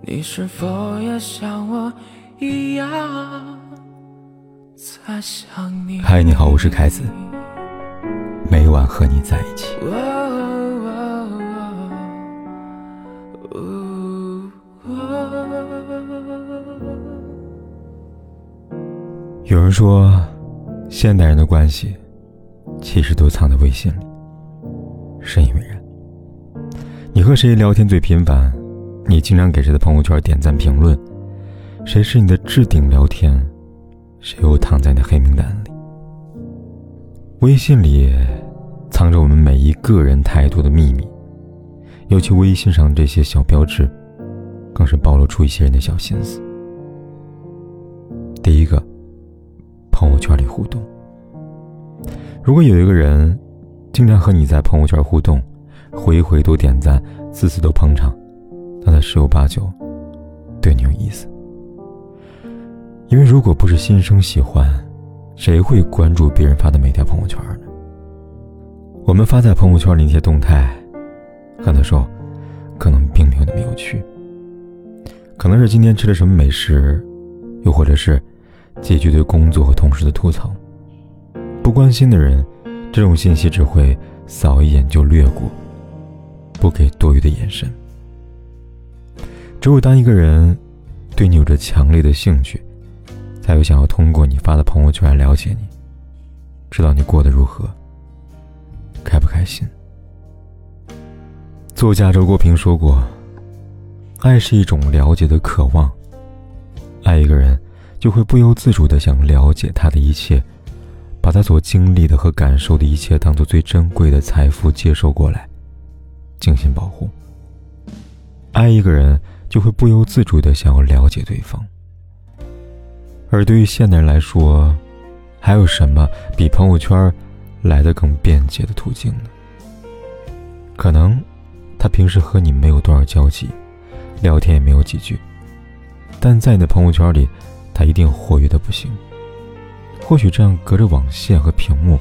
你是否也像我一样在想你？嗨，你好，我是凯子，每晚和你在一起。有人说，现代人的关系其实都藏在微信里。深以为然。你和谁聊天最频繁？你经常给谁的朋友圈点赞评论？谁是你的置顶聊天？谁又躺在你的黑名单里？微信里藏着我们每一个人太多的秘密，尤其微信上这些小标志，更是暴露出一些人的小心思。第一个，朋友圈里互动。如果有一个人经常和你在朋友圈互动，回回都点赞，次次都捧场。十有八九对你有意思，因为如果不是心生喜欢，谁会关注别人发的每条朋友圈呢？我们发在朋友圈里那些动态，很多时候可能并没有那么有趣，可能是今天吃了什么美食，又或者是几句对工作和同事的吐槽。不关心的人，这种信息只会扫一眼就略过，不给多余的眼神。只有当一个人对你有着强烈的兴趣，才会想要通过你发的朋友圈了解你，知道你过得如何，开不开心。作家周国平说过：“爱是一种了解的渴望，爱一个人，就会不由自主的想了解他的一切，把他所经历的和感受的一切当做最珍贵的财富接受过来，精心保护。爱一个人。”就会不由自主的想要了解对方，而对于现代人来说，还有什么比朋友圈来的更便捷的途径呢？可能他平时和你没有多少交集，聊天也没有几句，但在你的朋友圈里，他一定活跃的不行。或许这样隔着网线和屏幕，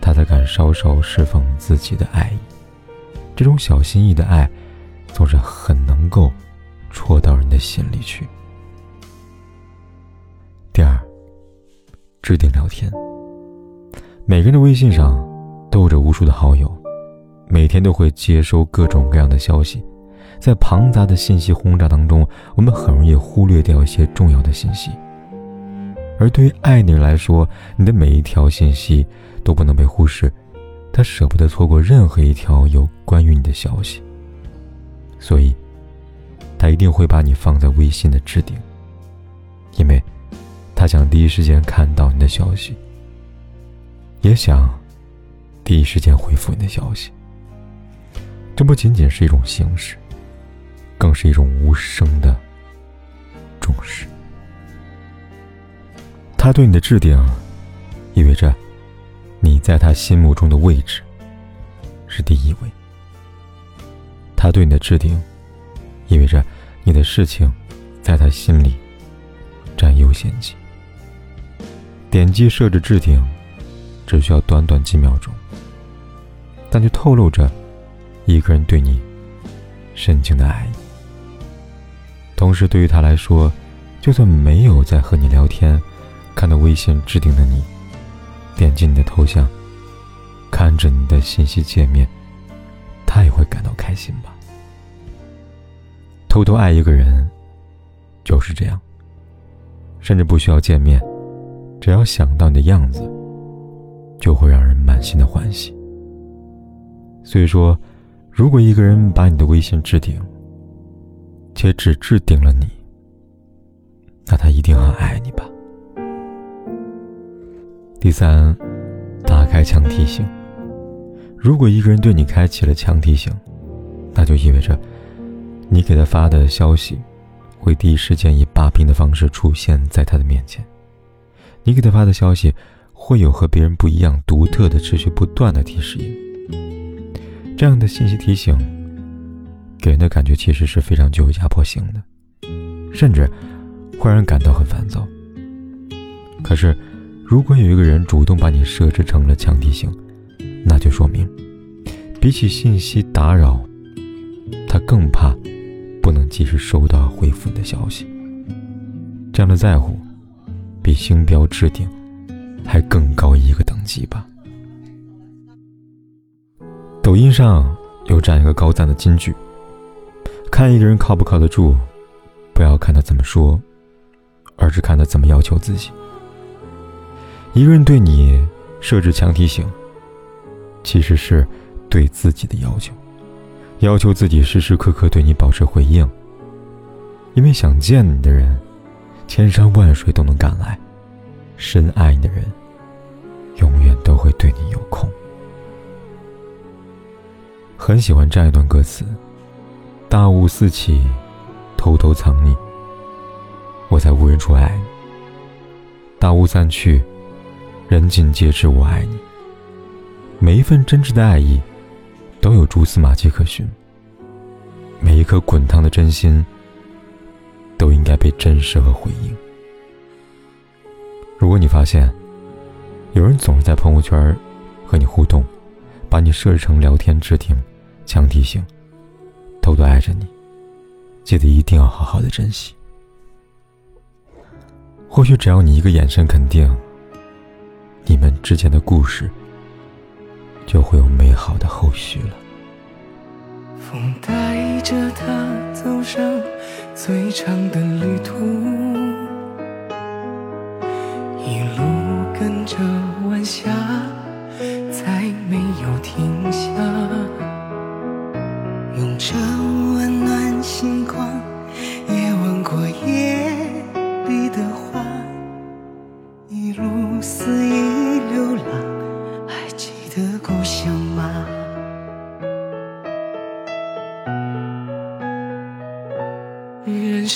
他才敢稍稍释放自己的爱意。这种小心翼翼的爱，心里去。第二，置顶聊天。每个人的微信上都有着无数的好友，每天都会接收各种各样的消息，在庞杂的信息轰炸当中，我们很容易忽略掉一些重要的信息。而对于爱你来说，你的每一条信息都不能被忽视，他舍不得错过任何一条有关于你的消息，所以。一定会把你放在微信的置顶，因为，他想第一时间看到你的消息，也想第一时间回复你的消息。这不仅仅是一种形式，更是一种无声的重视。他对你的置顶，意味着你在他心目中的位置是第一位。他对你的置顶。意味着你的事情在他心里占优先级。点击设置置顶，只需要短短几秒钟，但却透露着一个人对你深情的爱意。同时，对于他来说，就算没有在和你聊天，看到微信置顶的你，点击你的头像，看着你的信息界面，他也会感到开心吧。偷偷爱一个人，就是这样。甚至不需要见面，只要想到你的样子，就会让人满心的欢喜。所以说，如果一个人把你的微信置顶，且只置顶了你，那他一定很爱你吧。第三，打开强提醒。如果一个人对你开启了强提醒，那就意味着。你给他发的消息，会第一时间以霸屏的方式出现在他的面前。你给他发的消息，会有和别人不一样、独特的、持续不断的提示音。这样的信息提醒，给人的感觉其实是非常具有压迫性的，甚至会让人感到很烦躁。可是，如果有一个人主动把你设置成了强提醒，那就说明，比起信息打扰，他更怕。不能及时收到回复你的消息。这样的在乎，比星标置顶还更高一个等级吧。抖音上有这样一个高赞的金句：看一个人靠不靠得住，不要看他怎么说，而是看他怎么要求自己。一个人对你设置强提醒，其实是对自己的要求，要求自己时时刻刻对你保持回应。因为想见你的人。千山万水都能赶来，深爱你的人，永远都会对你有空。很喜欢这样一段歌词：大雾四起，偷偷藏你，我在无人处爱你；大雾散去，人尽皆知我爱你。每一份真挚的爱意，都有蛛丝马迹可循；每一颗滚烫的真心。都应该被珍视和回应。如果你发现有人总是在朋友圈和你互动，把你设置成聊天置顶、强提醒，偷偷爱着你，记得一定要好好的珍惜。或许只要你一个眼神肯定，你们之间的故事就会有美好的后续了。风带着他走上。最长的旅途，